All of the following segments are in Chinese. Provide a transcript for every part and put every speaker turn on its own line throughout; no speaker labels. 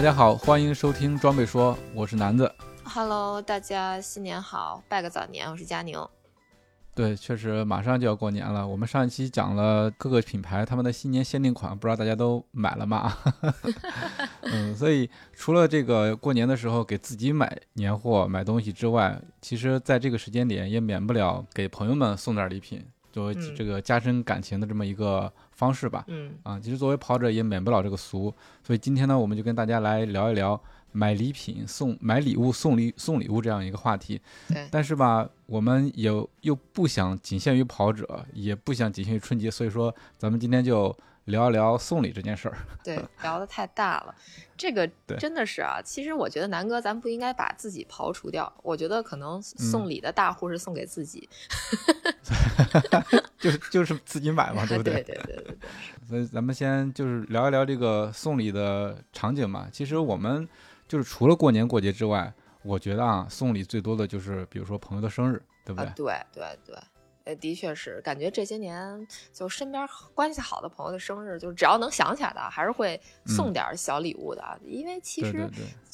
大家好，欢迎收听装备说，我是南子。
Hello，大家新年好，拜个早年，我是佳宁。
对，确实马上就要过年了。我们上一期讲了各个品牌他们的新年限定款，不知道大家都买了吗？嗯，所以除了这个过年的时候给自己买年货、买东西之外，其实在这个时间点也免不了给朋友们送点礼品，作为这个加深感情的这么一个。方式吧，
嗯
啊，其实作为跑者也免不了这个俗，所以今天呢，我们就跟大家来聊一聊买礼品送买礼物送礼送礼物这样一个话题。
对，
但是吧，我们也又不想仅限于跑者，也不想仅限于春节，所以说咱们今天就。聊一聊送礼这件事儿，
对，聊的太大了，这个真的是啊。其实我觉得南哥，咱不应该把自己刨除掉。我觉得可能送礼的大户是送给自己，
就是就是自己买嘛，对不
对？对对对对对。
所以咱们先就是聊一聊这个送礼的场景嘛。其实我们就是除了过年过节之外，我觉得啊，送礼最多的就是比如说朋友的生日，对不对？
对对对。呃，的确是，感觉这些年就身边关系好的朋友的生日，就只要能想起来的，还是会送点小礼物的。因为其实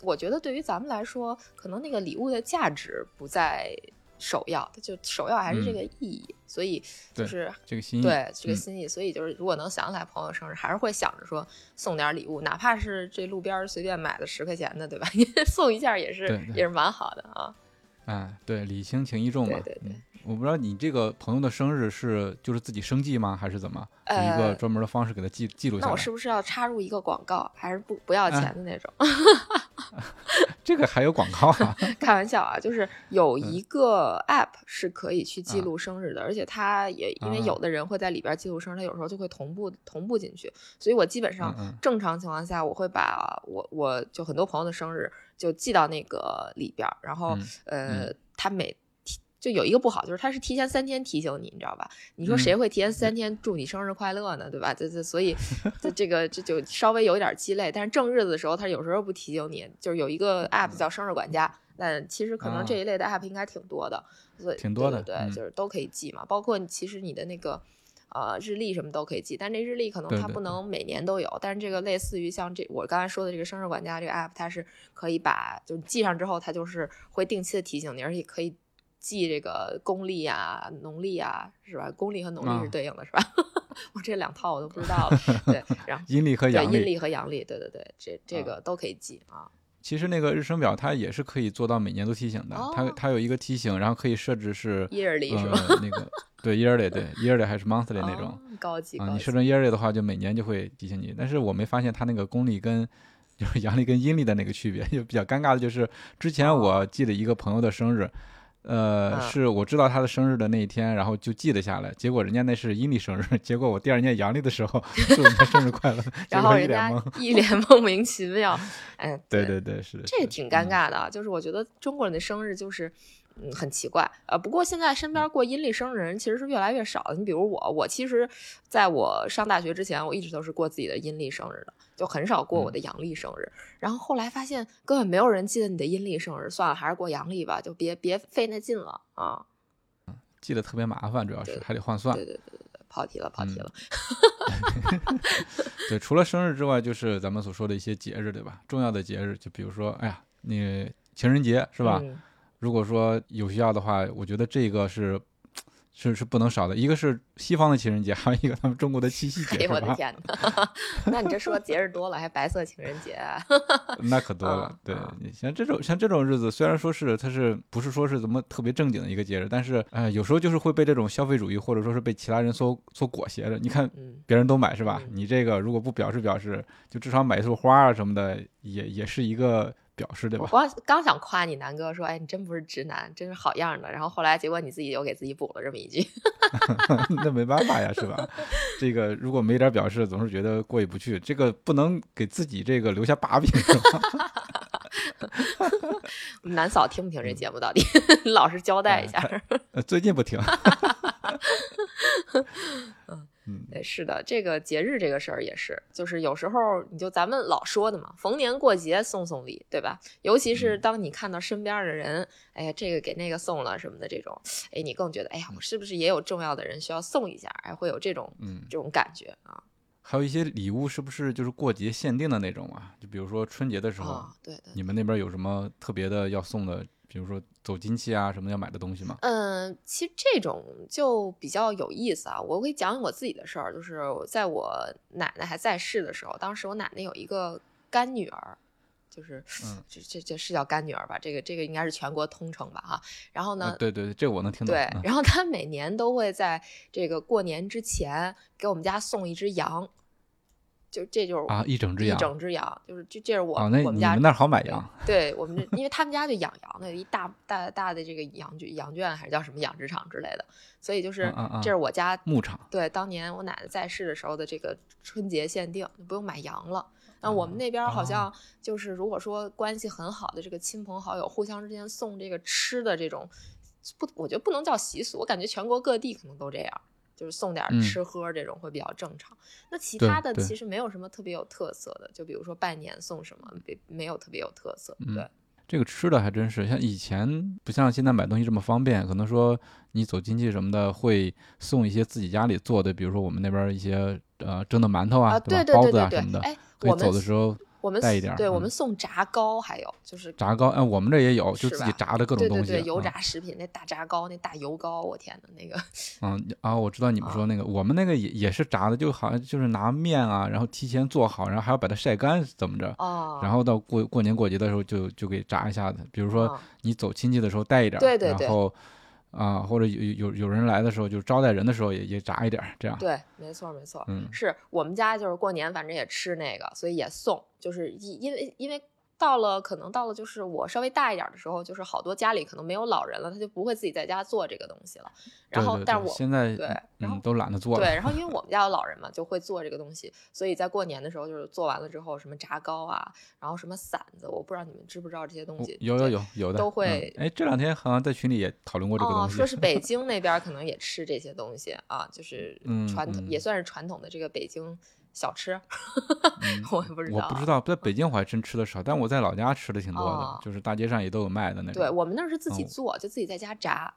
我觉得，对于咱们来说，可能那个礼物的价值不在首要，就首要还是这个意义。所以就是
这个心意，
对这个心意。所以就是，如果能想起来朋友生日，还是会想着说送点礼物，哪怕是这路边随便买的十块钱的，对吧？送一下也是也是蛮好的啊。
哎，对，礼轻情意重嘛。
对对对。
我不知道你这个朋友的生日是就是自己生记吗，还是怎么？有一个专门的方式给他记记录下来。
那我是不是要插入一个广告，还是不不要钱的那种？
这个还有广告啊？
开玩笑啊，就是有一个 app 是可以去记录生日的，而且它也因为有的人会在里边记录生日，他有时候就会同步同步进去。所以我基本上正常情况下，我会把我我就很多朋友的生日就记到那个里边，然后呃，他每。就有一个不好，就是他是提前三天提醒你，你知道吧？你说谁会提前三天祝你生日快乐呢？对吧？这这所以这这个这就稍微有一点鸡肋。但是正日子的时候，他有时候不提醒你，就是有一个 app 叫生日管家。那其实可能这一类的 app 应该挺多的，所以
挺多的，
对，就是都可以记嘛。包括其实你的那个呃日历什么都可以记，但这日历可能它不能每年都有。但是这个类似于像这我刚才说的这个生日管家这个 app，它是可以把就记上之后，它就是会定期的提醒你，而且可以。记这个公历啊、农历啊，是吧？公历和农历是对应的，是吧？我这两套我都不知道了。对，然后
阴历和阳
历，阴历和阳历，对对对，这这个都可以记啊。
其实那个日程表它也是可以做到每年都提醒的，它它有一个提醒，然后可以设置是
yearly 是吧？
那个对 yearly 对 yearly 还是 monthly 那种
高级
啊？你设成 yearly 的话，就每年就会提醒你。但是我没发现它那个公历跟就是阳历跟阴历的那个区别，就比较尴尬的就是之前我记得一个朋友的生日。呃，是我知道他的生日的那一天，然后就记得下来。结果人家那是阴历生日，结果我第二年阳历的时候 祝人家生日快乐，
然后人家一脸 莫名其妙。哎，
对对对，是
这也挺尴尬的。就是我觉得中国人的生日就是。嗯，很奇怪，呃，不过现在身边过阴历生日的人其实是越来越少的。你比如我，我其实在我上大学之前，我一直都是过自己的阴历生日的，就很少过我的阳历生日。然后后来发现根本没有人记得你的阴历生日，算了，还是过阳历吧，就别别费那劲了啊。
记得特别麻烦，主要是还得换算。
对对对对对，跑题了，跑题了。
对，除了生日之外，就是咱们所说的一些节日，对吧？重要的节日，就比如说，哎呀，你情人节是吧？如果说有需要的话，我觉得这个是是是不能少的。一个是西方的情人节，还有一个他们中国的七夕节。
哎我的天哪！那你这说节日多了，还白色情人节？
那可多了。对，像这种像这种日子，虽然说是它是不是说是怎么特别正经的一个节日，但是哎，有时候就是会被这种消费主义或者说是被其他人所所裹挟着。你看别人都买是吧？你这个如果不表示表示，就至少买一束花啊什么的，也也是一个。表示，对吧？
我刚刚想夸你南哥，说，哎，你真不是直男，真是好样的。然后后来结果你自己又给自己补了这么一句，
那没办法呀，是吧？这个如果没点表示，总是觉得过意不去，这个不能给自己这个留下把柄，是吧？
南嫂听不听这节目？到底 老实交代一下。
最近不听。
嗯，对，是的，这个节日这个事儿也是，就是有时候你就咱们老说的嘛，逢年过节送送礼，对吧？尤其是当你看到身边的人，哎呀，这个给那个送了什么的这种，哎，你更觉得，哎呀，我是不是也有重要的人需要送一下？哎，会有这种，嗯，这种感觉啊。
还有一些礼物是不是就是过节限定的那种啊？就比如说春节的时候，
对，
你们那边有什么特别的要送的？比如说走亲戚啊，什么要买的东西吗？
嗯，其实这种就比较有意思啊。我会讲我自己的事儿，就是在我奶奶还在世的时候，当时我奶奶有一个干女儿，就是这这这是叫干女儿吧？这个这个应该是全国通称吧？哈。然后呢？
对对对，这我能听懂。
对，然后她每年都会在这个过年之前给我们家送一只羊。就这就是
啊，一整只羊，
一整只羊，就是这这是我
那
我们家
那好买羊，
对我们这，因为他们家就养羊的，一大大大的这个羊圈羊圈还是叫什么养殖场之类的，所以就是这是我家
牧场。
对，当年我奶奶在世的时候的这个春节限定，不用买羊了。那我们那边好像就是如果说关系很好的这个亲朋好友，互相之间送这个吃的这种，不，我觉得不能叫习俗，我感觉全国各地可能都这样。就是送点吃喝这种会比较正常，那其他的其实没有什么特别有特色的，就比如说拜年送什么，没没有特别有特色。对，
这个吃的还真是像以前不像现在买东西这么方便，可能说你走亲戚什么的会送一些自己家里做的，比如说我们那边一些呃蒸的馒头啊，
对
吧？包子啊
什
么的，
哎，
可以走的时候。
我们
带一点，
对我们送炸糕，还有就是
炸糕，哎，我们这也有，就自己炸的各种东
西，对对对，油炸食品，那大炸糕，那大油糕，我天呐，那个，
嗯啊，我知道你们说那个，我们那个也也是炸的，就好像就是拿面啊，然后提前做好，然后还要把它晒干，怎么着？哦，然后到过过年过节的时候就就给炸一下子，比如说你走亲戚的时候带一点，
对对对，
然后。啊，或者有有有人来的时候，就招待人的时候也也炸一点，这样。
对，没错没错，嗯，是我们家就是过年，反正也吃那个，所以也送，就是因因为因为。到了可能到了就是我稍微大一点的时候，就是好多家里可能没有老人了，他就不会自己在家做这个东西了。然后，但是我
现在
对，然后
都懒得做了。
对，然后因为我们家有老人嘛，就会做这个东西，所以在过年的时候就是做完了之后，什么炸糕啊，然后什么馓子，我不知道你们知不知道这些东西。
有有有有的
都会。
哎，这两天好像在群里也讨论过这个东
西。说是北 京那边可能也吃这些东西啊，就是传统也算是传统的这个北京。小吃，我也不知道。
我不知道，在北京我还真吃的少，但我在老家吃的挺多的，就是大街上也都有卖的那种。
对我们那是自己做，就自己在家炸，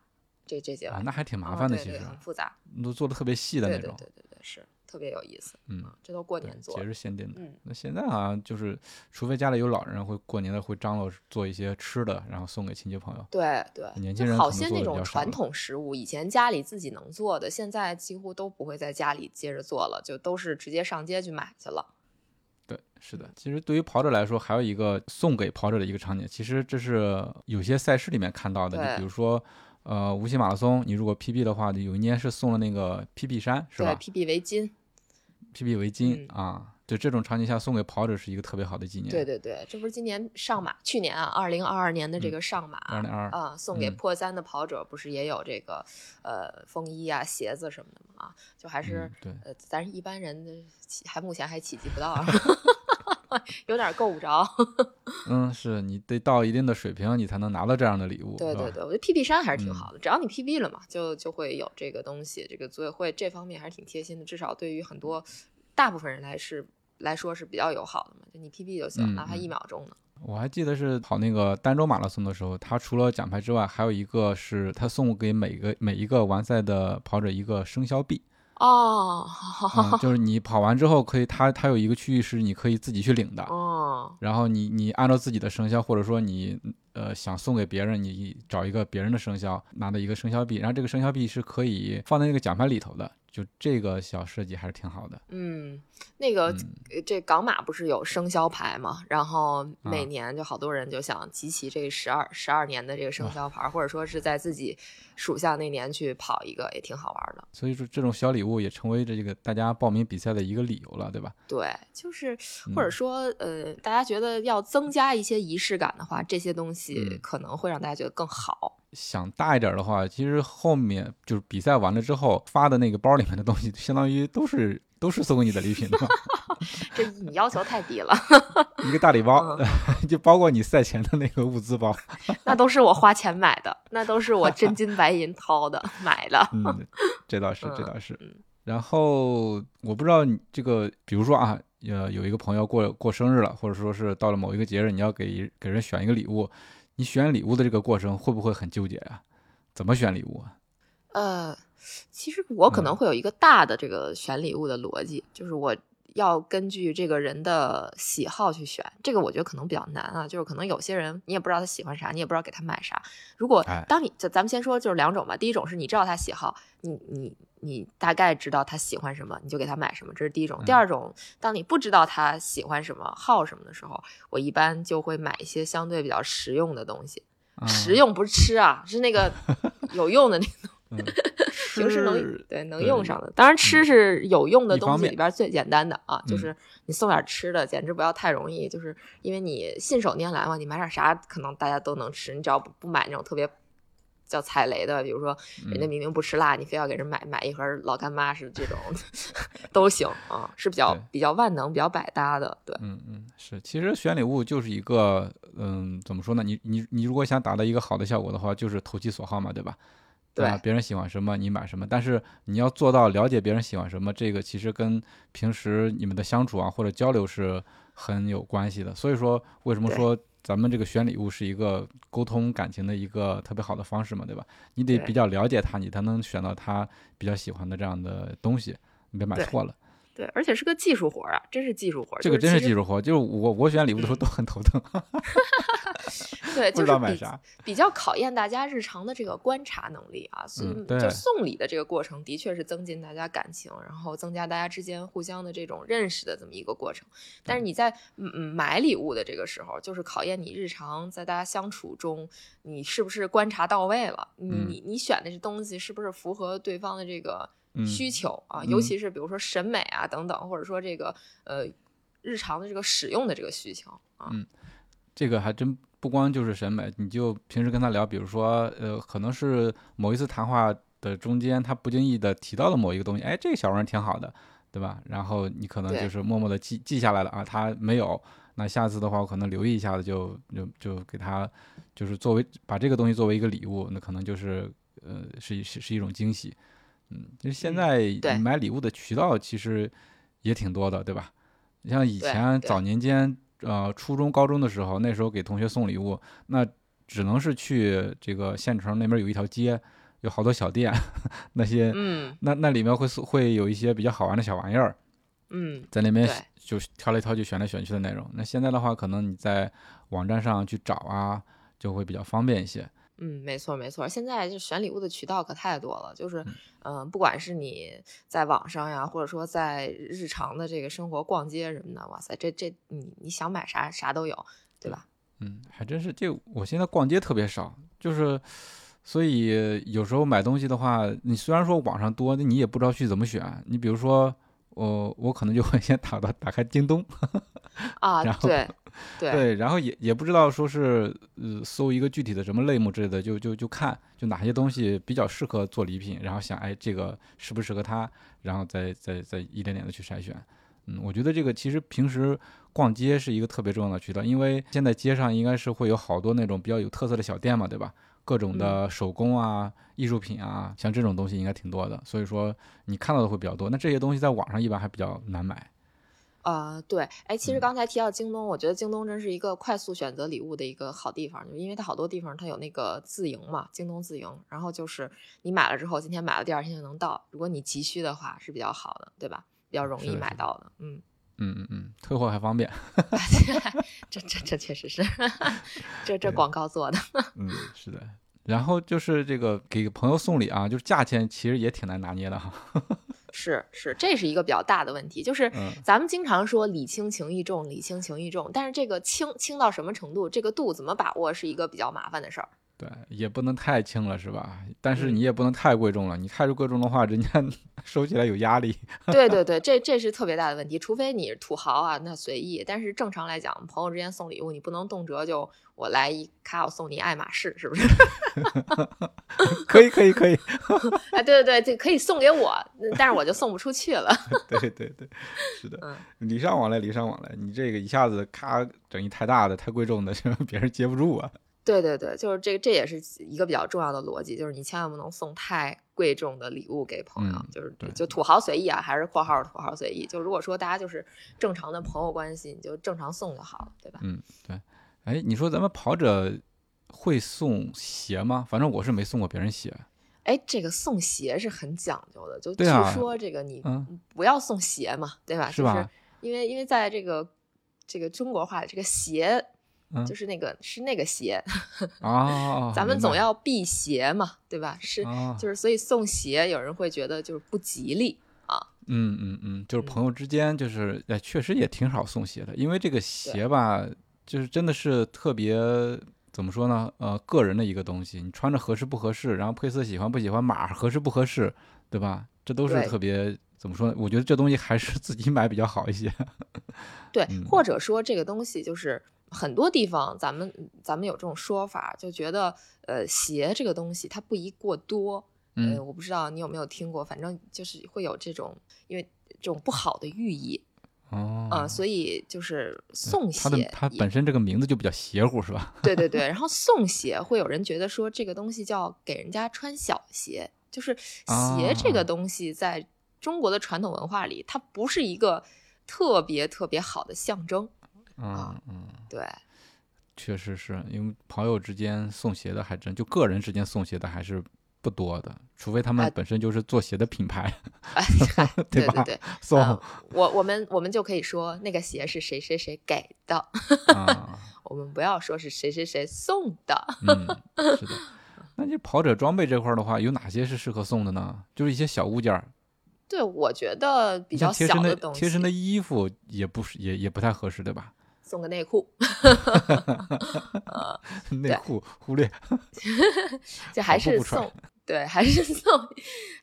这这些
啊，那还挺麻烦的，其实
很复杂，
都做的特别细的那
种。对对对对，是。特别有意思，嗯，这都过年做，
节日限定的。嗯，那现在好像就是，除非家里有老人，会过年的会张罗做一些吃的，然后送给亲戚朋友。
对对，
年轻人
好些那种传统食物，以前家里自己能做的，现在几乎都不会在家里接着做了，就都是直接上街去买去了。
对，是的。其实对于跑者来说，还有一个送给跑者的一个场景，其实这是有些赛事里面看到的，就比如说。呃，无锡马拉松，你如果 PB 的话，有一年是送了那个 PB 衫，是吧对
？PB 围巾
，PB 围巾啊，就这种场景下送给跑者是一个特别好的纪念。
对对对，这不是今年上马，去年啊，二零二二年的这个上马，啊，送给破三的跑者，不是也有这个呃风衣啊、鞋子什么的吗？啊，就还是
对，
呃，咱一般人的还目前还企及不到。有点够不着，
嗯，是你得到一定的水平，你才能拿到这样的礼物。
对对对，我觉得 PB 衫还是挺好的，只要你 PB 了嘛，就就会有这个东西。这个组委会这方面还是挺贴心的，至少对于很多大部分人来是来说是比较友好的嘛，就你 PB 就行，哪怕一秒钟呢。
我还记得是跑那个儋州马拉松的时候，他除了奖牌之外，还有一个是他送给每个每一个完赛的跑者一个生肖币。
哦，
就是你跑完之后可以，它它有一个区域是你可以自己去领的。
哦，
然后你你按照自己的生肖，或者说你呃想送给别人，你找一个别人的生肖，拿的一个生肖币，然后这个生肖币是可以放在那个奖牌里头的。就这个小设计还是挺好的。
嗯，那个这港马不是有生肖牌嘛？然后每年就好多人就想集齐这十二十二年的这个生肖牌，或者说是在自己属相那年去跑一个，也挺好玩的。
所以说这种小礼物也成为这个大家报名比赛的一个理由了，对吧？
对，就是或者说呃，大家觉得要增加一些仪式感的话，这些东西可能会让大家觉得更好。
想大一点的话，其实后面就是比赛完了之后发的那个包里面的东西，相当于都是都是送给你的礼品？
这你要求太低了，
一个大礼包 就包括你赛前的那个物资包，
那都是我花钱买的，那都是我真金白银掏的买的。
嗯，这倒是，这倒是。然后我不知道你这个，比如说啊，呃，有一个朋友过过生日了，或者说是到了某一个节日，你要给给人选一个礼物。你选礼物的这个过程会不会很纠结啊？怎么选礼物啊？
呃，其实我可能会有一个大的这个选礼物的逻辑，就是我要根据这个人的喜好去选。这个我觉得可能比较难啊，就是可能有些人你也不知道他喜欢啥，你也不知道给他买啥。如果当你就咱们先说就是两种吧，第一种是你知道他喜好，你你。你大概知道他喜欢什么，你就给他买什么，这是第一种。第二种，当你不知道他喜欢什么、好什么的时候，我一般就会买一些相对比较实用的东西。实用不是吃啊，是那个 有用的那种，平时能对能用上的。当然，吃是有用的东西里边最简单的啊，就是你送点吃的，简直不要太容易。就是因为你信手拈来嘛，你买点啥可能大家都能吃，你只要不不买那种特别。叫踩雷的，比如说人家明明不吃辣，你非要给人买买一盒老干妈是这种 都行啊，是比较比较万能、比较百搭的。对，
嗯嗯，是。其实选礼物就是一个，嗯，怎么说呢？你你你如果想达到一个好的效果的话，就是投其所好嘛，对吧？
对
吧？别人喜欢什么，你买什么。但是你要做到了解别人喜欢什么，这个其实跟平时你们的相处啊或者交流是很有关系的。所以说，为什么说？咱们这个选礼物是一个沟通感情的一个特别好的方式嘛，对吧？你得比较了解他，你才能选到他比较喜欢的这样的东西，你别买错了。
对，而且是个技术活啊，真是技术活。
这个真是技术活，就是我我选礼物的时候都很头疼。
对，就是比比较考验大家日常的这个观察能力啊。
所以，
就送礼的这个过程，的确是增进大家感情，然后增加大家之间互相的这种认识的这么一个过程。但是你在买礼物的这个时候，就是考验你日常在大家相处中，你是不是观察到位了？你你你选的这东西是不是符合对方的这个需求啊？尤其是比如说审美啊等等，或者说这个呃日常的这个使用的这个需求啊。
嗯，这个还真。不光就是审美，你就平时跟他聊，比如说，呃，可能是某一次谈话的中间，他不经意的提到了某一个东西，哎，这个小玩意儿挺好的，对吧？然后你可能就是默默的记记下来了啊，他没有，那下次的话，我可能留意一下子，就就就给他，就是作为把这个东西作为一个礼物，那可能就是呃，是是是一种惊喜，嗯，就现在买礼物的渠道其实也挺多的，对吧？你像以前早年间。呃，初中、高中的时候，那时候给同学送礼物，那只能是去这个县城那边有一条街，有好多小店，那些，
嗯，
那那里面会会有一些比较好玩的小玩意儿，
嗯，
在那边就挑来挑去、选来选去的那种。那现在的话，可能你在网站上去找啊，就会比较方便一些。
嗯，没错没错，现在就选礼物的渠道可太多了，就是，嗯，不管是你在网上呀，或者说在日常的这个生活逛街什么的，哇塞，这这你你想买啥啥都有，对吧？
嗯，还真是，这我现在逛街特别少，就是，所以有时候买东西的话，你虽然说网上多，那你也不知道去怎么选。你比如说，我我可能就会先 打到打开京东，
啊，
然后。
对。
对，然后也也不知道说是呃搜一个具体的什么类目之类的，就就就看就哪些东西比较适合做礼品，然后想哎这个适不适合他，然后再再再一点点的去筛选。嗯，我觉得这个其实平时逛街是一个特别重要的渠道，因为现在街上应该是会有好多那种比较有特色的小店嘛，对吧？各种的手工啊、艺术品啊，像这种东西应该挺多的，所以说你看到的会比较多。那这些东西在网上一般还比较难买。
呃，对，哎，其实刚才提到京东，我觉得京东真是一个快速选择礼物的一个好地方，就因为它好多地方它有那个自营嘛，京东自营，然后就是你买了之后，今天买了，第二天就能到，如果你急需的话是比较好的，对吧？比较容易买到的，
嗯。嗯嗯嗯，退货还方便，
这这这确实是，这 这广告做的，
嗯，是的，然后就是这个给朋友送礼啊，就是价钱其实也挺难拿捏的哈。
是是，这是一个比较大的问题，就是咱们经常说礼轻情意重，礼轻情意重，但是这个轻轻到什么程度，这个度怎么把握，是一个比较麻烦的事儿。
对，也不能太轻了，是吧？但是你也不能太贵重了，你太贵重的话，人家 收起来有压力。
对对对，这这是特别大的问题。除非你是土豪啊，那随意。但是正常来讲，朋友之间送礼物，你不能动辄就我来一卡，我送你爱马仕，是不是？
可以可以可以。
啊，对对对，这可以送给我，但是我就送不出去了。
对对对，是的，礼尚往来，礼尚往来。你这个一下子咔整一太大的、太贵重的，别人接不住啊。
对对对，就是这，这也是一个比较重要的逻辑，就是你千万不能送太贵重的礼物给朋友，就是就土豪随意啊，还是括号土豪随意。就如果说大家就是正常的朋友关系，你就正常送就好了，对吧？
嗯，对。哎，你说咱们跑者会送鞋吗？反正我是没送过别人鞋。
哎，这个送鞋是很讲究的，就据说这个你不要送鞋嘛，对吧？
是
吧？因为因为在这个这个中国话，这个鞋。就是那个是那个鞋
啊，
咱们总要避邪嘛，对吧？是，就是所以送鞋，有人会觉得就是不吉利啊。
嗯嗯嗯，就是朋友之间，就是哎，确实也挺少送鞋的，因为这个鞋吧，就是真的是特别怎么说呢？呃，个人的一个东西，你穿着合适不合适，然后配色喜欢不喜欢，码合适不合适，对吧？这都是特别怎么说呢？我觉得这东西还是自己买比较好一些。
对，或者说这个东西就是。很多地方，咱们咱们有这种说法，就觉得，呃，鞋这个东西它不宜过多。
嗯，
我不知道你有没有听过，反正就是会有这种，因为这种不好的寓意。
哦。
啊，所以就是送鞋，
它本身这个名字就比较邪乎，是吧？
对对对。然后送鞋，会有人觉得说这个东西叫给人家穿小鞋，就是鞋这个东西在中国的传统文化里，它不是一个特别特别好的象征。
啊嗯，
对，
确实是因为朋友之间送鞋的还真就个人之间送鞋的还是不多的，除非他们本身就是做鞋的品牌，
对
吧？
对对，
送
我我们我们就可以说那个鞋是谁谁谁给的，我们不要说是谁谁谁送的。
嗯，是的。那你跑者装备这块的话，有哪些是适合送的呢？就是一些小物件儿。
对，我觉得比较小
的
东西，
贴身的衣服也不是，也也不太合适，对吧？
送个内裤，
内裤忽略
就还是送，对，还是送，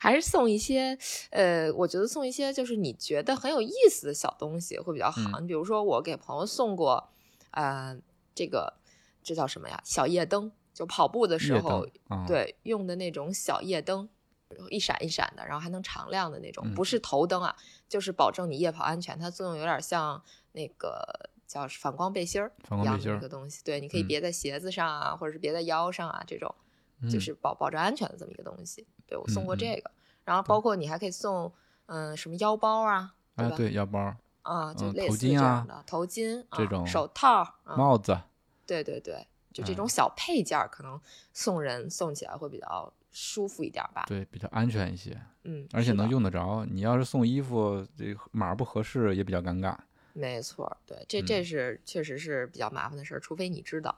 还是送一些，呃，我觉得送一些就是你觉得很有意思的小东西会比较好。你比如说，我给朋友送过，呃，这个这叫什么呀？小夜灯，就跑步的时候，对，用的那种小夜灯。一闪一闪的，然后还能常亮的那种，不是头灯啊，就是保证你夜跑安全。它作用有点像那个叫反光背心儿一样的一个东西，对，你可以别在鞋子上啊，或者是别在腰上啊，这种就是保保证安全的这么一个东西。对我送过这个，然后包括你还可以送嗯什么腰包啊，
对
吧？
对腰包
啊，就类似这样的头巾
这种
手套
帽子，
对对对，就这种小配件可能送人送起来会比较。舒服一点吧，
对，比较安全一些，
嗯，
而且能用得着。你要是送衣服，这码不合适也比较尴尬。
没错，对，这这是确实是比较麻烦的事儿，除非你知道。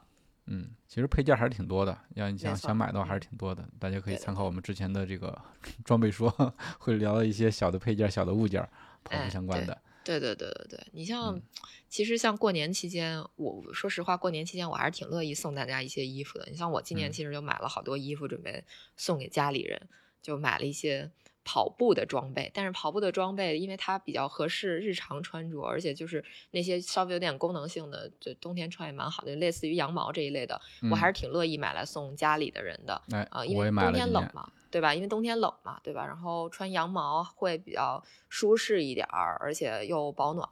嗯，其实配件还是挺多的，要你想想买的话还是挺多的。大家可以参考我们之前的这个 装备说，会聊到一些小的配件、小的物件，跑步相关的。
对对对对对，你像，其实像过年期间，我说实话，过年期间我还是挺乐意送大家一些衣服的。你像我今年其实就买了好多衣服，准备送给家里人，就买了一些跑步的装备。但是跑步的装备，因为它比较合适日常穿着，而且就是那些稍微有点功能性的，就冬天穿也蛮好的，类似于羊毛这一类的，我还是挺乐意买来送家里的人的。啊，因为冬天冷嘛。对吧？因为冬天冷嘛，对吧？然后穿羊毛会比较舒适一点儿，而且又保暖。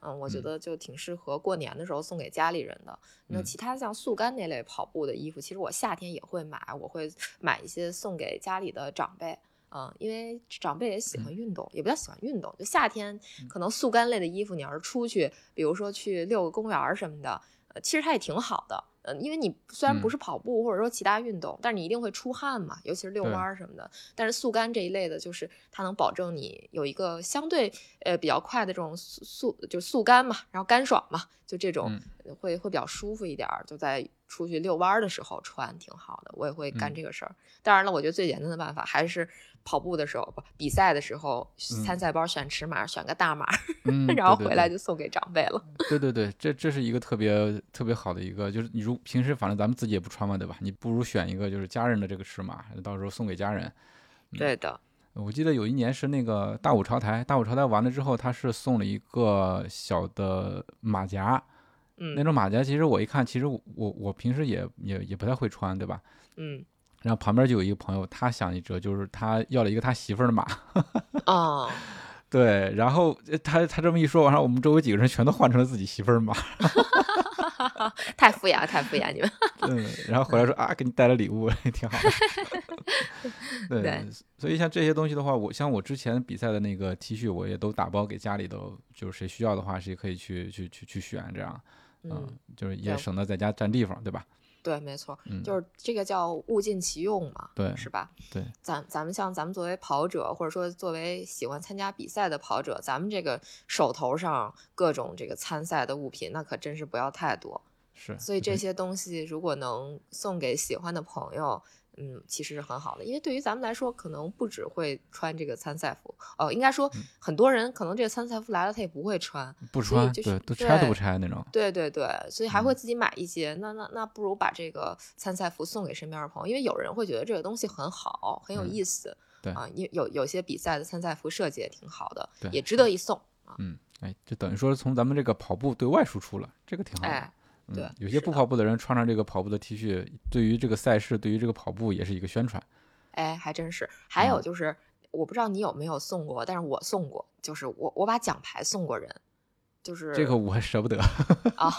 嗯，我觉得就挺适合过年的时候送给家里人的。那其他像速干那类跑步的衣服，其实我夏天也会买，我会买一些送给家里的长辈。嗯，因为长辈也喜欢运动，也比较喜欢运动。就夏天可能速干类的衣服，你要是出去，比如说去遛个公园什么的，呃，其实它也挺好的。嗯，因为你虽然不是跑步或者说其他运动，但是你一定会出汗嘛，尤其是遛弯儿什么的。但是速干这一类的，就是它能保证你有一个相对呃比较快的这种速速就速干嘛，然后干爽嘛，就这种会会比较舒服一点儿，就在出去遛弯的时候穿挺好的，我也会干这个事儿。当然了，我觉得最简单的办法还是跑步的时候不比赛的时候，参赛包选尺码，选个大码，然后回来就送给长辈了。
对对对，这这是一个特别特别好的一个，就是你如平时反正咱们自己也不穿嘛，对吧？你不如选一个就是家人的这个尺码，到时候送给家人。
对的。
我记得有一年是那个大五朝台，大五朝台完了之后，他是送了一个小的马甲。
嗯，
那种马甲其实我一看，其实我我平时也也也不太会穿，对吧？
嗯，
然后旁边就有一个朋友，他想一折，就是他要了一个他媳妇儿的马。
哦，
对，然后他他这么一说，完了我们周围几个人全都换成了自己媳妇儿马。
太敷衍了，太敷衍你们。
嗯，然后回来说啊，给你带了礼物，挺好的。对，所以像这些东西的话，我像我之前比赛的那个 T 恤，我也都打包给家里头，就是谁需要的话，谁可以去去去去选，这样，嗯，就是也省得在家占地方，对吧？
对，没错，就是这个叫物尽其用嘛，
对，
是吧？
对，
咱咱们像咱们作为跑者，或者说作为喜欢参加比赛的跑者，咱们这个手头上各种这个参赛的物品，那可真是不要太多。
是，
所以这些东西如果能送给喜欢的朋友，嗯，其实是很好的。因为对于咱们来说，可能不只会穿这个参赛服，哦，应该说很多人可能这个参赛服来了，他也不会穿，
不穿，对，都拆都不拆那种。
对对对，所以还会自己买一些。那那那不如把这个参赛服送给身边的朋友，因为有人会觉得这个东西很好，很有意思。
对
啊，有有有些比赛的参赛服设计也挺好的，
对，
也值得一送
啊。嗯，哎，就等于说从咱们这个跑步对外输出了，这个挺好的。
对，
有些不跑步的人穿上这个跑步的 T 恤，对于这个赛事，对于这个跑步也是一个宣传。
哎，还真是。还有就是，我不知道你有没有送过，但是我送过，就是我我把奖牌送过人，就是
这个我还舍不得
啊。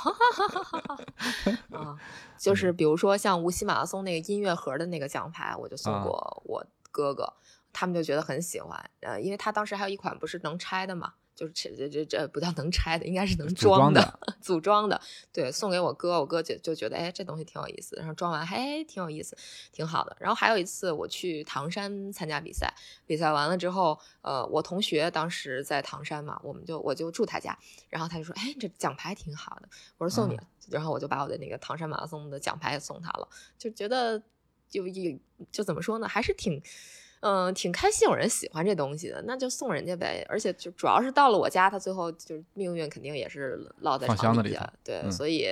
啊，就是比如说像无锡马拉松那个音乐盒的那个奖牌，我就送过我哥哥，他们就觉得很喜欢。呃，因为他当时还有一款不是能拆的嘛。就是这这这这不叫能拆的，应该是能装
的，
组装的。对，送给我哥，我哥就就觉得，哎，这东西挺有意思。然后装完，哎，挺有意思，挺好的。然后还有一次，我去唐山参加比赛，比赛完了之后，呃，我同学当时在唐山嘛，我们就我就住他家，然后他就说，哎，这奖牌挺好的，我说送你。然后我就把我的那个唐山马拉松的奖牌也送他了，就觉得就一就怎么说呢，还是挺。嗯，挺开心有人喜欢这东西的，那就送人家呗。而且就主要是到了我家，他最后就命运肯定也是落在
箱子里
对，所以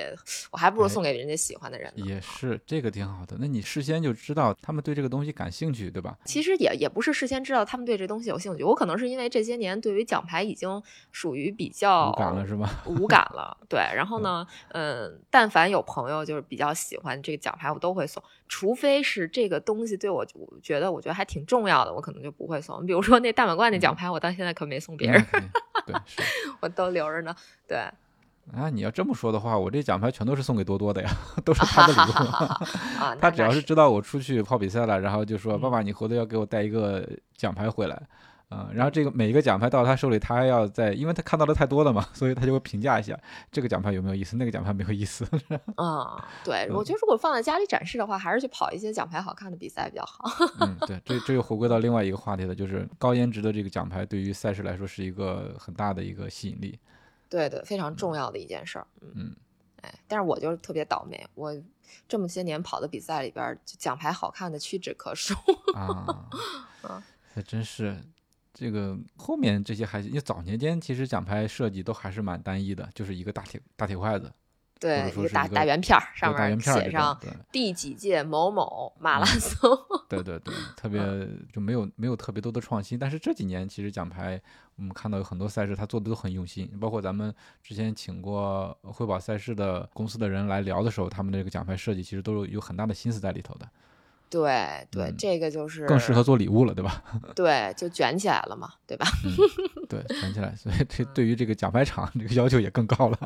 我还不如送给人家喜欢的人。
也是这个挺好的。那你事先就知道他们对这个东西感兴趣，对吧？
其实也也不是事先知道他们对这东西有兴趣，我可能是因为这些年对于奖牌已经属于比较
无感了，是吧？
无感了，对。然后呢，嗯，但凡有朋友就是比较喜欢这个奖牌，我都会送。除非是这个东西对我，我觉得我觉得还挺重要的，我可能就不会送。比如说那大满贯那奖牌，我到现在可没送别人，
对，
我都留着呢。对，
啊，你要这么说的话，我这奖牌全都是送给多多的呀，都是他的礼物。
啊，
他只要是知道我出去跑比赛了，然后就说：“爸爸，你回头要给我带一个奖牌回来。”嗯，然后这个每一个奖牌到他手里，他还要在，因为他看到的太多了嘛，所以他就会评价一下这个奖牌有没有意思，那个奖牌没有意思。
嗯，对，我觉得如果放在家里展示的话，还是去跑一些奖牌好看的比赛比较好。
嗯，对，这这又回归到另外一个话题了，就是高颜值的这个奖牌对于赛事来说是一个很大的一个吸引力。
对对，非常重要的一件事儿。嗯，哎，但是我就是特别倒霉，我这么些年跑的比赛里边，奖牌好看的屈指可数。
啊，还真是。这个后面这些还因为早年间其实奖牌设计都还是蛮单一的，就是一个大铁大铁筷子，
对，
一个
大大圆片儿，上
面
写上第几届某某马拉松。
对对对，特别就没有没有特别多的创新。但是这几年其实奖牌我们看到有很多赛事，他做的都很用心，包括咱们之前请过汇宝赛事的公司的人来聊的时候，他们的这个奖牌设计其实都是有很大的心思在里头的。
对对，这个就是
更适合做礼物了，对吧？
对，就卷起来了嘛，对吧？
对，卷起来，所以这对于这个奖牌厂这个要求也更高了。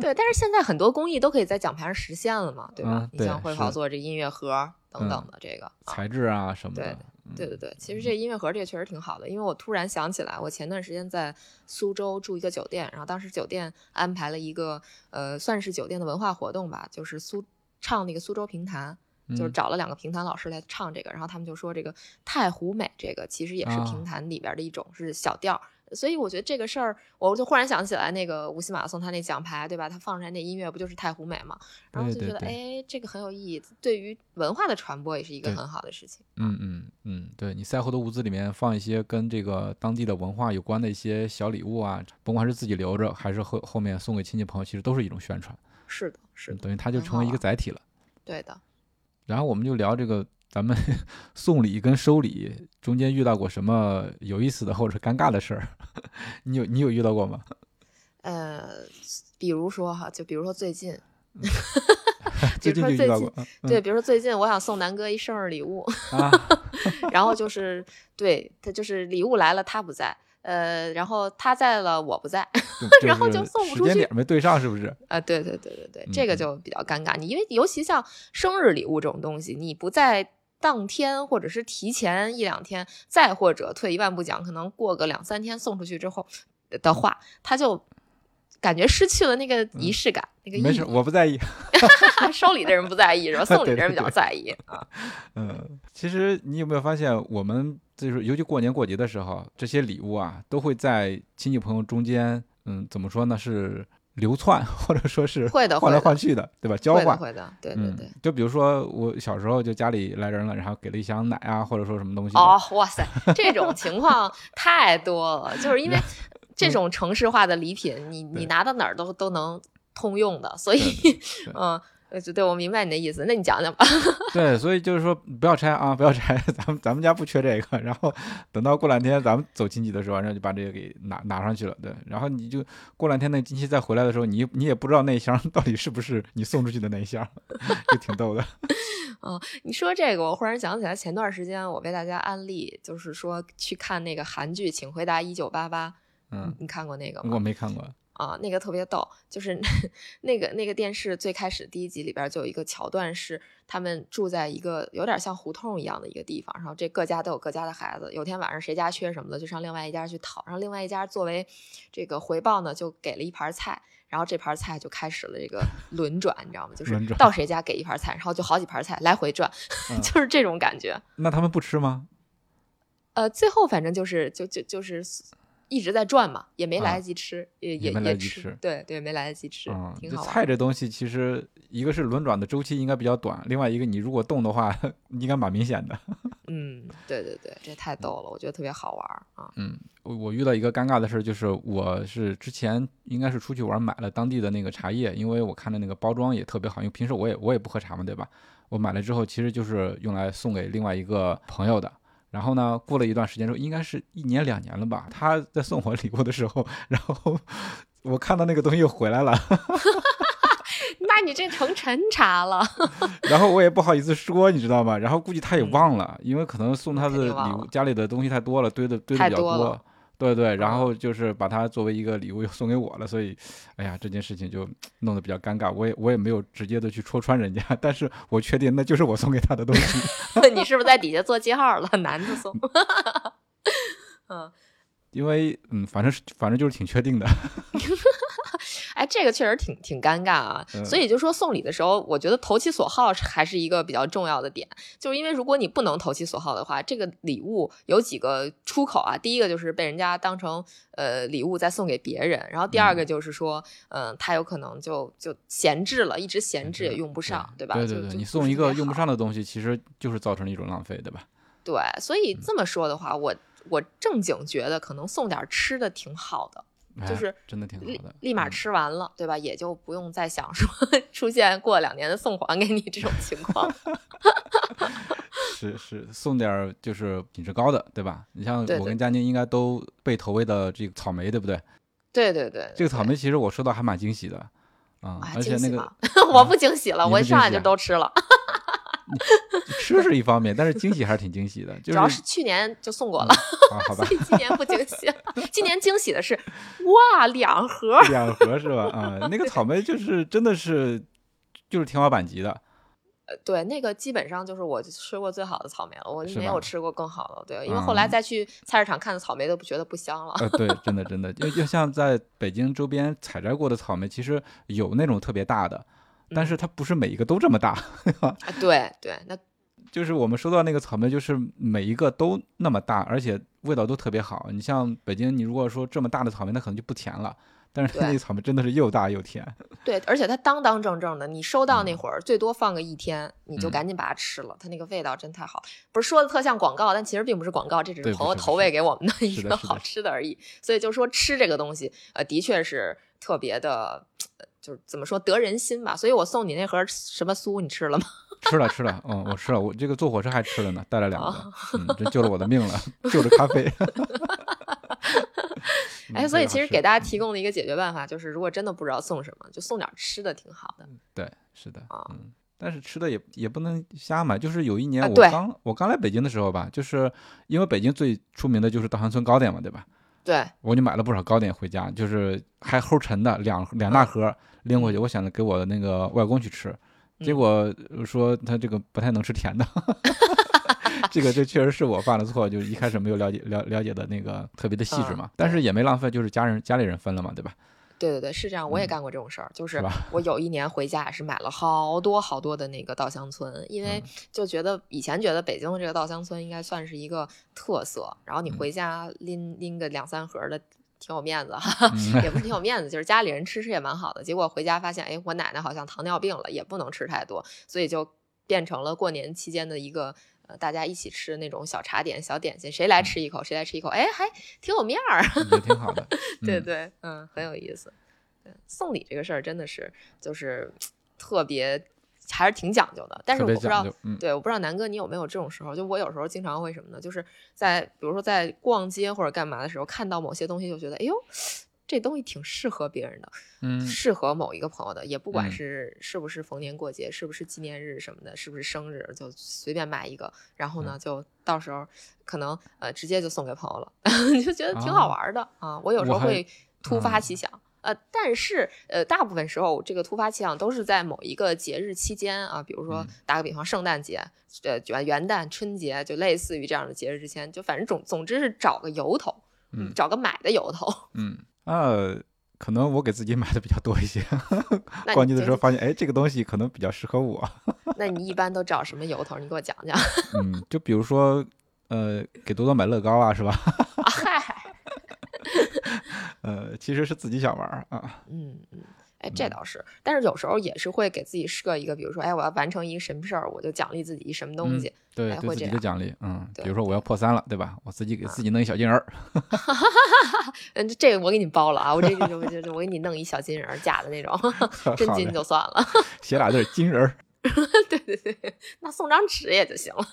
对，但是现在很多工艺都可以在奖牌上实现了嘛，对吧？
你
像会跑做这音乐盒等等的这个
材质啊什么
的。对对对，其实这音乐盒这个确实挺好的，因为我突然想起来，我前段时间在苏州住一个酒店，然后当时酒店安排了一个呃，算是酒店的文化活动吧，就是苏唱那个苏州评弹。就是找了两个评弹老师来唱这个，然后他们就说这个太湖美这个其实也是评弹里边的一种，是小调，所以我觉得这个事儿，我就忽然想起来那个无锡马拉松，他那奖牌，对吧？他放出来那音乐不就是太湖美嘛？然后就觉得，哎，这个很有意义，对于文化的传播也是一个很好的事情。
嗯嗯嗯，对你赛后的物资里面放一些跟这个当地的文化有关的一些小礼物啊，甭管是自己留着还是后后面送给亲戚朋友，其实都是一种宣传。
是的，是的，
等于它就成为一个载体了。
对的。
然后我们就聊这个。咱们 送礼跟收礼中间遇到过什么有意思的或者尴尬的事儿？你有你有遇到过吗？
呃，比如说哈，就比如说最近，
最近就遇到过。
对，比如说最近我想送南哥一生日礼物，然后就是对他就是礼物来了他不在，呃，然后他在了我不在，然后就送不出
去，时间点没对上是不是？
啊，对对对对对，这个就比较尴尬。你因为尤其像生日礼物这种东西，你不在。当天或者是提前一两天，再或者退一万步讲，可能过个两三天送出去之后的话，他就感觉失去了那个仪式感，那个
没事，我不在意。
收礼的人不在意，然后？送礼的人比较在意
啊。嗯，其实你有没有发现，我们就是尤其过年过节的时候，这些礼物啊，都会在亲戚朋友中间，嗯，怎么说呢？是。流窜，或者说是
会的，
换来换去的，对吧？交换，
会的，对对对。
就比如说我小时候，就家里来人了，然后给了一箱奶啊，或者说什么东西。
哦，哇塞，这种情况太多了，就是因为 这种城市化的礼品，你你拿到哪儿都都能通用的，所以，嗯。对对，我明白你的意思，那你讲讲吧。
对，所以就是说不要拆啊，不要拆，咱们咱们家不缺这个。然后等到过两天咱们走亲戚的时候，然后就把这个给拿拿上去了。对，然后你就过两天那亲戚再回来的时候，你你也不知道那一箱到底是不是你送出去的那一箱，就挺逗的。
嗯，你说这个，我忽然想起来，前段时间我为大家安利，就是说去看那个韩剧《请回答一九八八》。
嗯，
你看过那个吗？
我没看过。
啊，那个特别逗，就是 那个那个电视最开始第一集里边就有一个桥段，是他们住在一个有点像胡同一样的一个地方，然后这各家都有各家的孩子，有天晚上谁家缺什么的，就上另外一家去讨，然后另外一家作为这个回报呢，就给了一盘菜，然后这盘菜就开始了这个轮转，你知道吗？就是到谁家给一盘菜，然后就好几盘菜来回转，就是这种感觉。
那他们不吃吗？
呃，最后反正就是就就就是。一直在转嘛，也没来得及吃，也也也吃，对对，没来得及吃，挺好。
菜这东西其实一个是轮转的周期应该比较短，另外一个你如果动的话，应该蛮明显的。
嗯，对对对，这太逗了，我觉得特别好玩啊。
嗯，我我遇到一个尴尬的事，就是我是之前应该是出去玩买了当地的那个茶叶，因为我看的那个包装也特别好，因为平时我也我也不喝茶嘛，对吧？我买了之后其实就是用来送给另外一个朋友的。然后呢？过了一段时间之后，应该是一年两年了吧。他在送我礼物的时候，然后我看到那个东西又回来了。
那你这成陈茶了。
然后我也不好意思说，你知道吗？然后估计他也忘了，因为可能送他的礼物家里的东西太多了，堆的堆的比较多。对对，然后就是把它作为一个礼物又送给我了，所以，哎呀，这件事情就弄得比较尴尬。我也我也没有直接的去戳穿人家，但是我确定那就是我送给他的东西。
你是不是在底下做记号了？男的送。嗯。
因为嗯，反正是反正就是挺确定的。
哎，这个确实挺挺尴尬啊。所以就说送礼的时候，我觉得投其所好还是一个比较重要的点。就是因为如果你不能投其所好的话，这个礼物有几个出口啊。第一个就是被人家当成呃礼物再送给别人，然后第二个就是说，嗯，他有可能就就闲置了，一直闲置也用不上，
对
吧？
对对对，你送一个用不上的东西，其实就是造成了一种浪费，对吧？
对，所以这么说的话，我。我正经觉得可能送点吃的挺好的，就是
真的挺好的，
立马吃完了，对吧？也就不用再想说 出现过两年的送还给你这种情况。
是是，送点就是品质高的，对吧？你像我跟佳宁应该都被投喂的这个草莓，对不对？
对对对，
这个草莓其实我收到还蛮惊喜的啊，而且那个
我不惊喜了，我一上来就都吃了。
吃是一方面，但是惊喜还是挺惊喜的。主
要是去年就送过了，
所
以今年不惊喜。今年惊喜的是，哇，两盒，
两盒是吧？啊，那个草莓就是真的是就是天花板级的。
呃，对，那个基本上就是我吃过最好的草莓了，我没有吃过更好的。对，因为后来再去菜市场看的草莓都不觉得不香了。
呃，对，真的真的，就就像在北京周边采摘过的草莓，其实有那种特别大的。但是它不是每一个都这么大，
对对，那
就是我们收到那个草莓，就是每一个都那么大，而且味道都特别好。你像北京，你如果说这么大的草莓，那可能就不甜了。但是那个草莓真的是又大又甜。
对，而且它当当正正的，你收到那会儿最多放个一天，你就赶紧把它吃了。它那个味道真太好，不是说的特像广告，但其实并不是广告，这只是朋友投喂给我们的一个好吃的而已。所以就说吃这个东西，呃，的确是特别的，就是怎么说得人心吧。所以我送你那盒什么酥，你吃了吗？
吃了吃了，嗯，我吃了，我这个坐火车还吃了呢，带了两个，嗯，这救了我的命了，救 了咖啡。
哎，所以其实给大家提供的一个解决办法就是，如果真的不知道送什么，就送点吃的，挺好的。
对，是的啊，嗯，但是吃的也也不能瞎买。就是有一年我刚我刚来北京的时候吧，就是因为北京最出名的就是稻香村糕点嘛，对吧？
对，
我就买了不少糕点回家，就是还齁沉的，两两大盒拎过去，我想着给我那个外公去吃。结果说他这个不太能吃甜的，这个这确实是我犯了错，就是一开始没有了解了了解的那个特别的细致嘛。但是也没浪费，就是家人家里人分了嘛，对吧？
对对对，是这样，我也干过这种事儿，就是我有一年回家也是买了好多好多的那个稻香村，因为就觉得以前觉得北京的这个稻香村应该算是一个特色，然后你回家拎拎个两三盒的。挺有面子哈，也不是挺有面子，就是家里人吃吃也蛮好的。结果回家发现，哎，我奶奶好像糖尿病了，也不能吃太多，所以就变成了过年期间的一个呃，大家一起吃那种小茶点、小点心，谁来吃一口，谁来吃一口，哎，还挺有面儿，
也挺好的。
对对，嗯，很有意思。送礼这个事儿真的是就是特别。还是挺讲究的，但是我不知道，对，我不知道南哥你有没有这种时候？就我有时候经常会什么呢？就是在比如说在逛街或者干嘛的时候，看到某些东西就觉得，哎呦，这东西挺适合别人的，
嗯，
适合某一个朋友的，也不管是是不是逢年过节，是不是纪念日什么的，是不是生日，就随便买一个，然后呢，就到时候可能呃直接就送给朋友了，就觉得挺好玩的啊。我有时候会突发奇想。呃，但是呃，大部分时候这个突发奇想都是在某一个节日期间啊，比如说打个比方，圣诞节、呃元元旦、春节，就类似于这样的节日之前，就反正总总之是找个由头，
嗯，
找个买的由头，
嗯，呃，可能我给自己买的比较多一些，逛街的时候发现，哎，这个东西可能比较适合我。
那你一般都找什么由头？你给我讲讲。
嗯，就比如说，呃，给多多买乐高啊，是吧？
嗨。
呃，其实是自己想玩儿
啊。嗯嗯，哎，这倒是，但是有时候也是会给自己设一个，比如说，哎，我要完成一个什么事儿，我就奖励自己一什么东西。
对，对自己的奖励。嗯，比如说我要破三了，对吧？我自己给自己弄一小金人儿。
嗯，这个我给你包了啊，我这个就就我给你弄一小金人儿，假的那种，真金就算了。
写俩字金人儿。
对对对，那送张纸也就行了。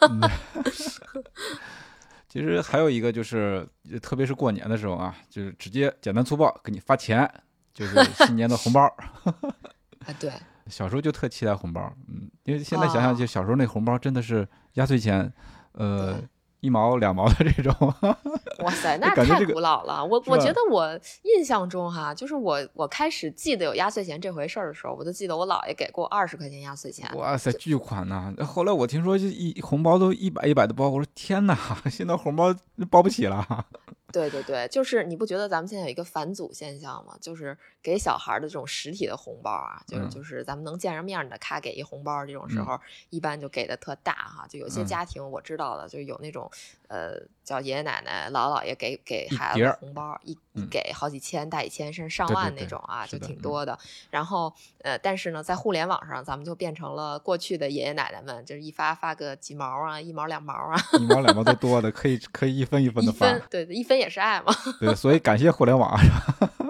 其实还有一个就是，特别是过年的时候啊，就是直接简单粗暴给你发钱，就是新年的红包。
啊，对，
小时候就特期待红包，嗯，因为现在想想，就小时候那红包真的是压岁钱，呃。一毛两毛的这种，
哇塞，那太古老了。我我觉得我印象中哈，就是我我开始记得有压岁钱这回事儿的时候，我就记得我姥爷给过二十块钱压岁钱。
哇塞，巨款呐！后来我听说一红包都一百一百的包，我说天哪，现在红包包不起了。
对对对，就是你不觉得咱们现在有一个返祖现象吗？就是给小孩的这种实体的红包啊，就是就是咱们能见着面的，咔给一红包，这种时候一般就给的特大哈。就有些家庭我知道的，就有那种呃叫爷爷奶奶、姥姥姥爷给给孩子红包，一一给好几千、大几千甚至上万那种啊，就挺多的。然后呃，但是呢，在互联网上，咱们就变成了过去的爷爷奶奶们，就是一发发个几毛啊，一毛两毛啊，
一毛两毛都多的，可以可以一分一分的发，
对对，一分。也是爱嘛？
对，所以感谢互联网，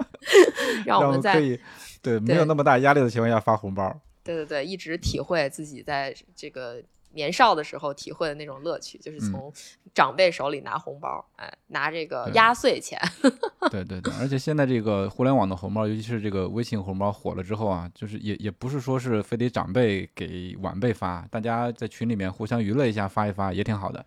让我们在
对没有那么大压力的情况下发红包。
对对对，一直体会自己在这个年少的时候体会的那种乐趣，就是从长辈手里拿红包，哎，拿这个压岁钱。
对对对，而且现在这个互联网的红包，尤其是这个微信红包火了之后啊，就是也也不是说是非得长辈给晚辈发，大家在群里面互相娱乐一下，发一发也挺好的。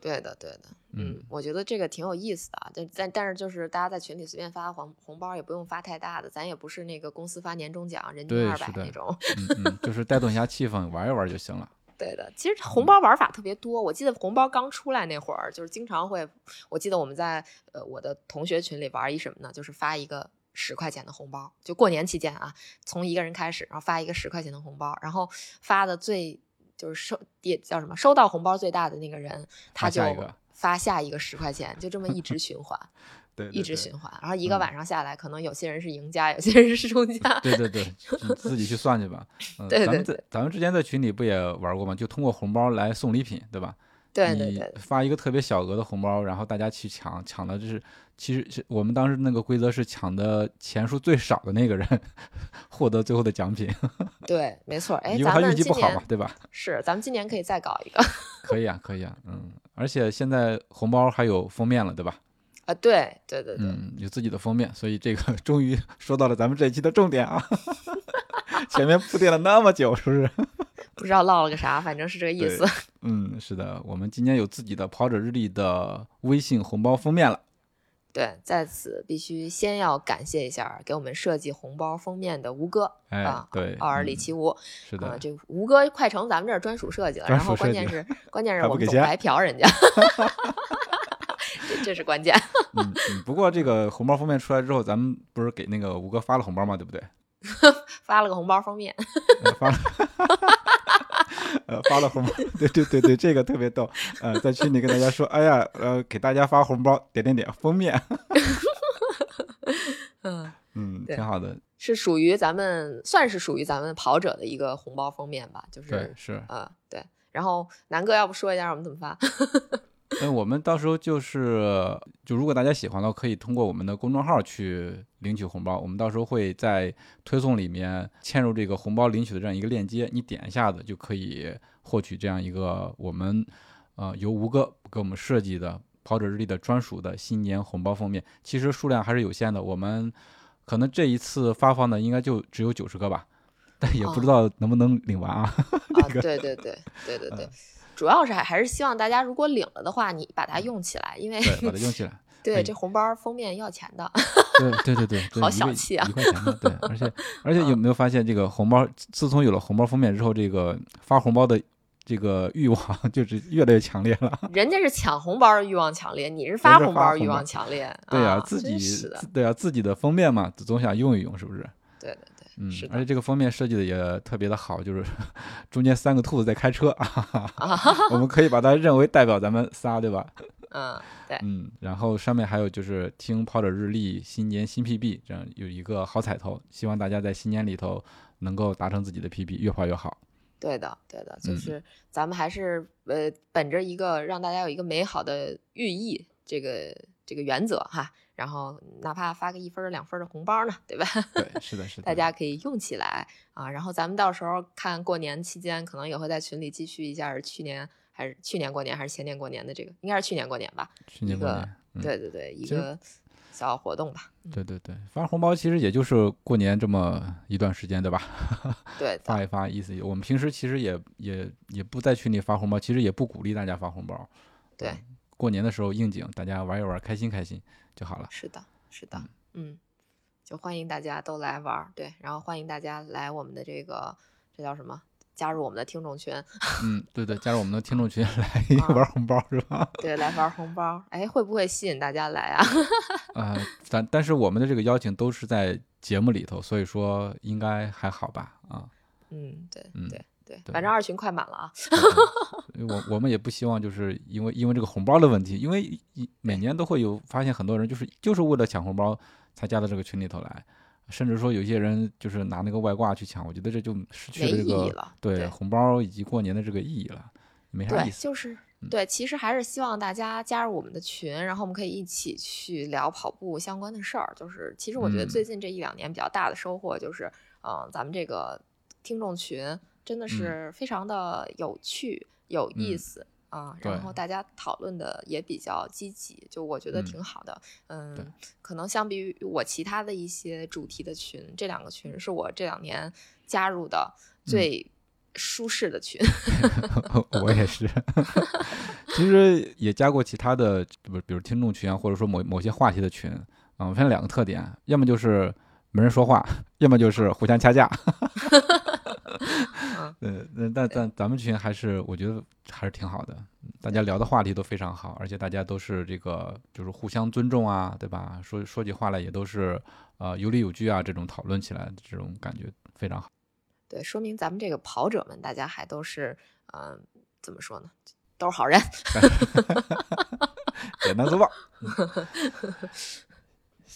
对的，对的，嗯，我觉得这个挺有意思的啊。但但但是就是大家在群里随便发红红包，也不用发太大的，咱也不是那个公司发年终奖，人均二百那种，
嗯，就是带动一下气氛，玩一玩就行了。
对的，其实红包玩法特别多。我记得红包刚出来那会儿，就是经常会，我记得我们在呃我的同学群里玩一什么呢？就是发一个十块钱的红包，就过年期间啊，从一个人开始，然后发一个十块钱的红包，然后发的最。就是收也叫什么收到红包最大的那个人，他就
发
下一个十块钱，就这么一直 循环。
对，
一直循环，然后一个晚上下来，可能有些人是赢家，有些人是输家。
对对对，自己去算去吧。
对
对对，咱们之前在群里不也玩过吗？就通过红包来送礼品，对吧？
对对对。
发一个特别小额的红包，然后大家去抢，抢的就是，其实是我们当时那个规则是抢的钱数最少的那个人获得最后的奖品。
对，没错。哎，咱们
运气不好嘛，对吧？
是，咱们今年可以再搞一个。
可以啊，可以啊，嗯，而且现在红包还有封面了，对吧？
啊，对对对对，
嗯，有自己的封面，所以这个 终于说到了咱们这一期的重点啊，前面铺垫了那么久，是不是？
不知道唠了个啥，反正是这个意思。
嗯，是的，我们今年有自己的跑者日历的微信红包封面了。
对，在此必须先要感谢一下给我们设计红包封面的吴哥啊，
对，
奥尔里奇吴。
是的，
这吴哥快成咱们这儿专属设计了，然后 关键是关键是我们总白嫖人家。这是关键。
嗯嗯，不过这个红包封面出来之后，咱们不是给那个吴哥发了红包吗？对不对？
发了个红包封面。
发了。呃，发了红包。对对对对，这个特别逗。呃，在群里跟大家说，哎呀，呃，给大家发红包，点点点，封面。
嗯
嗯，挺好的。
是属于咱们，算是属于咱们跑者的一个红包封面吧？就是
对，是
啊，对。然后南哥，要不说一下我们怎么发？
那我们到时候就是，就如果大家喜欢的话，可以通过我们的公众号去领取红包。我们到时候会在推送里面嵌入这个红包领取的这样一个链接，你点一下子就可以获取这样一个我们呃由吴哥给我们设计的跑者日历的专属的新年红包封面。其实数量还是有限的，我们可能这一次发放的应该就只有九十个吧，但也不知道能不能领完啊。
啊，对对对对对对。主要是还还是希望大家如果领了的话，你把它用起来，因为
把它用起来。
对，这红包封面要钱的。
对对对对，
好小气啊！
一块钱的，对，而且而且有没有发现这个红包？自从有了红包封面之后，这个发红包的这个欲望就是越来越强烈了。
人家是抢红包欲望强烈，你是发红包欲望强烈。
对呀，自己对啊，自己的封面嘛，总想用一用，是不是？
对对。
嗯，而且这个封面设计的也特别的好，就是 中间三个兔子在开车，我们可以把它认为代表咱们仨，对吧？
嗯，对，
嗯，然后上面还有就是听跑者日历，新年新 PB，这样有一个好彩头，希望大家在新年里头能够达成自己的 PB，越跑越好。
对的，对的，就是咱们还是呃本着一个让大家有一个美好的寓意，这个这个原则哈。然后哪怕发个一分两分的红包呢，对吧？
对，是的，是的，
大家可以用起来啊。然后咱们到时候看过年期间，可能也会在群里继续一下去年还是去年过年还是前年过年的这个，应该是去年过年吧？
去年过年，
对对对，一个小活动吧。
对对对，发红包其实也就是过年这么一段时间，对吧？
对，
发一发意思。我们平时其实也也也不在群里发红包，其实也不鼓励大家发红包。
对，
过年的时候应景，大家玩一玩，开心开心。就好了。
是的，是的，嗯，就欢迎大家都来玩儿，对，然后欢迎大家来我们的这个，这叫什么？加入我们的听众群。
嗯，对对，加入我们的听众群 来玩红包是吧？
对，来玩红包，哎，会不会吸引大家来啊？
呃，但但是我们的这个邀请都是在节目里头，所以说应该还好吧？啊，
嗯，对，嗯对。对，反正二群快满了啊！
我我们也不希望就是因为因为这个红包的问题，因为一每年都会有发现很多人就是就是为了抢红包才加到这个群里头来，甚至说有些人就是拿那个外挂去抢，我觉得这就失去了这个
对
红包以及过年的这个意义了，没啥意思。
就是对，其实还是希望大家加入我们的群，然后我们可以一起去聊跑步相关的事儿。就是其实我觉得最近这一两年比较大的收获就是，嗯，咱们这个听众群。真的是非常的有趣、有意思啊！然后大家讨论的也比较积极，就我觉得挺好的。嗯，可能相比于我其他的一些主题的群，这两个群是我这两年加入的最舒适的群。
我也是，其实也加过其他的，不比如听众群啊，或者说某某些话题的群啊。我发现两个特点，要么就是没人说话，要么就是互相掐架。对，那但但咱们群还是我觉得还是挺好的，大家聊的话题都非常好，而且大家都是这个就是互相尊重啊，对吧？说说起话来也都是呃有理有据啊，这种讨论起来的这种感觉非常好。
对，说明咱们这个跑者们，大家还都是，嗯，怎么说呢，都是好人。
简单粗暴。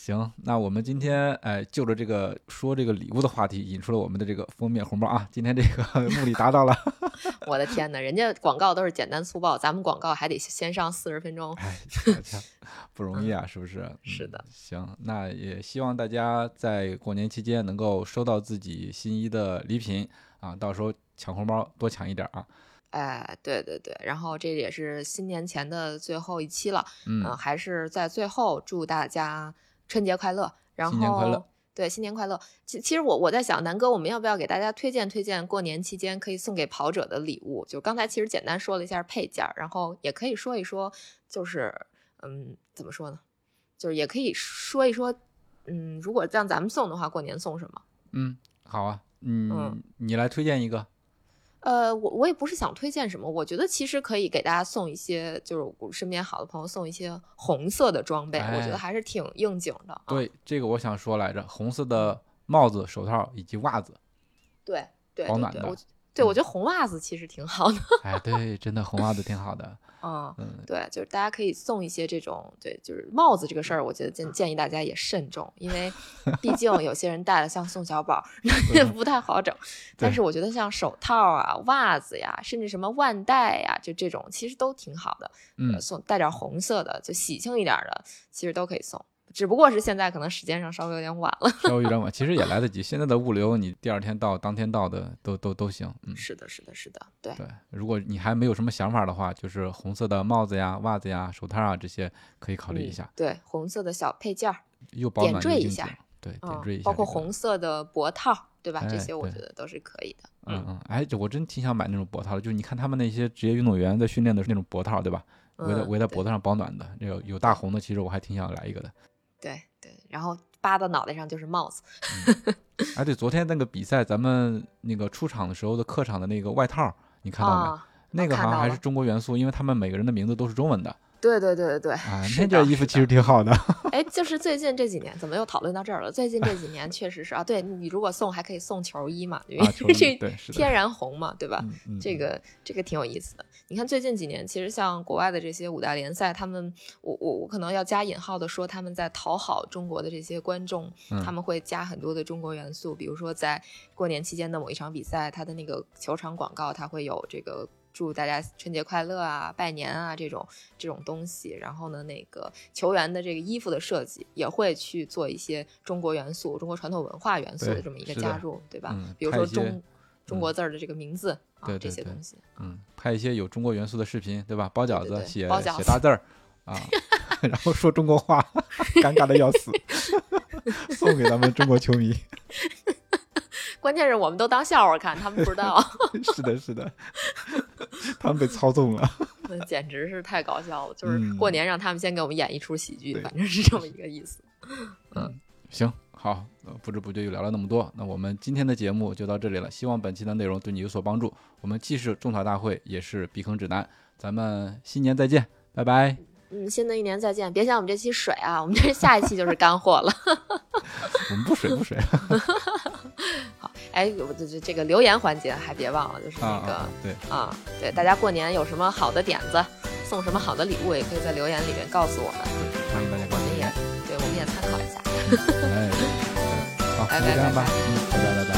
行，那我们今天哎，就着这个说这个礼物的话题，引出了我们的这个封面红包啊。今天这个 目的达到了。
我的天哪，人家广告都是简单粗暴，咱们广告还得先上四十分钟，
哎，不容易啊，是不是？
是的。
行，那也希望大家在过年期间能够收到自己心仪的礼品啊，到时候抢红包多抢一点啊。
哎，对对对，然后这也是新年前的最后一期了，嗯，还是在最后祝大家。春节快乐，然后
新年快乐，
对，新年快乐。其其实我我在想，南哥，我们要不要给大家推荐推荐过年期间可以送给跑者的礼物？就刚才其实简单说了一下配件，然后也可以说一说，就是嗯，怎么说呢？就是也可以说一说，嗯，如果让咱们送的话，过年送什么？
嗯，好啊，嗯，你来推荐一个。
呃，我我也不是想推荐什么，我觉得其实可以给大家送一些，就是我身边好的朋友送一些红色的装备，我觉得还是挺应景的。
对，这个我想说来着，红色的帽子、手套以及袜子，
对对，
保暖的。
对，我觉得红袜子其实挺好的。
哎，对，真的红袜子挺好的。
嗯，对，就是大家可以送一些这种，对，就是帽子这个事儿，我觉得建建议大家也慎重，因为毕竟有些人戴了像宋小宝，也不太好整。但是我觉得像手套啊、袜子呀，甚至什么腕带呀，就这种其实都挺好的。嗯，送带点红色的，就喜庆一点的，其实都可以送。只不过是现在可能时间上稍微有点晚了，
稍微有点晚，其实也来得及。现在的物流，你第二天到、当天到的都都都行。嗯，
是的，是的，是的，对
对。如果你还没有什么想法的话，就是红色的帽子呀、袜子呀、手套啊这些可以考虑一下。
对，红色的小配件儿，
又保暖
缀一下。
对，点缀一下。
包括红色的脖套，对吧？这些我觉得都是可以的。
嗯嗯，哎，我真挺想买那种脖套的，就是你看他们那些职业运动员在训练的那种脖套，对吧？围在围在脖子上保暖的，那有有大红的，其实我还挺想来一个的。
对对，然后扒到脑袋上就是帽子。
哎，对，昨天那个比赛，咱们那个出场的时候的客场的那个外套，你看到没？那个好像还是中国元素，因为他们每个人的名字都是中文的。
对对对对对，
啊，那件衣服其实挺好的。
哎，就是最近这几年，怎么又讨论到这儿了？最近这几年确实是啊，对你如果送还可以送球衣嘛，因为这天然红嘛，对吧？这个这个挺有意思的。你看最近几年，其实像国外的这些五大联赛，他们我我我可能要加引号的说，他们在讨好中国的这些观众，他们会加很多的中国元素，比如说在过年期间的某一场比赛，它的那个球场广告，它会有这个。祝大家春节快乐啊，拜年啊，这种这种东西。然后呢，那个球员的这个衣服的设计也会去做一些中国元素、中国传统文化元素的这么一个加入，对吧？比如说中中国字儿的这个名字啊，这些东西。
嗯，拍一些有中国元素的视频，对吧？包饺子，写
写
大字儿啊，然后说中国话，尴尬的要死，送给咱们中国球迷。
关键是我们都当笑话看，他们不知道。
是的，是的，他们被操纵了。
那简直是太搞笑了，就是过年让他们先给我们演一出喜剧，反正是这么一个意思。
嗯，行，好，不知不觉又聊了那么多，那我们今天的节目就到这里了。希望本期的内容对你有所帮助。我们既是种草大会，也是避坑指南。咱们新年再见，拜拜。
嗯，新的一年再见。别想我们这期水啊，我们这下一期就是干货了。
我们不水不水。
好。哎，这这这个留言环节还别忘了，就是那个
对
啊，对大家过年有什么好的点子，送什么好的礼物，也可以在留言里面告诉我们。
欢迎大家，
我们也对，我们也参考一下。
哎，好，就这样吧，嗯，拜拜拜拜。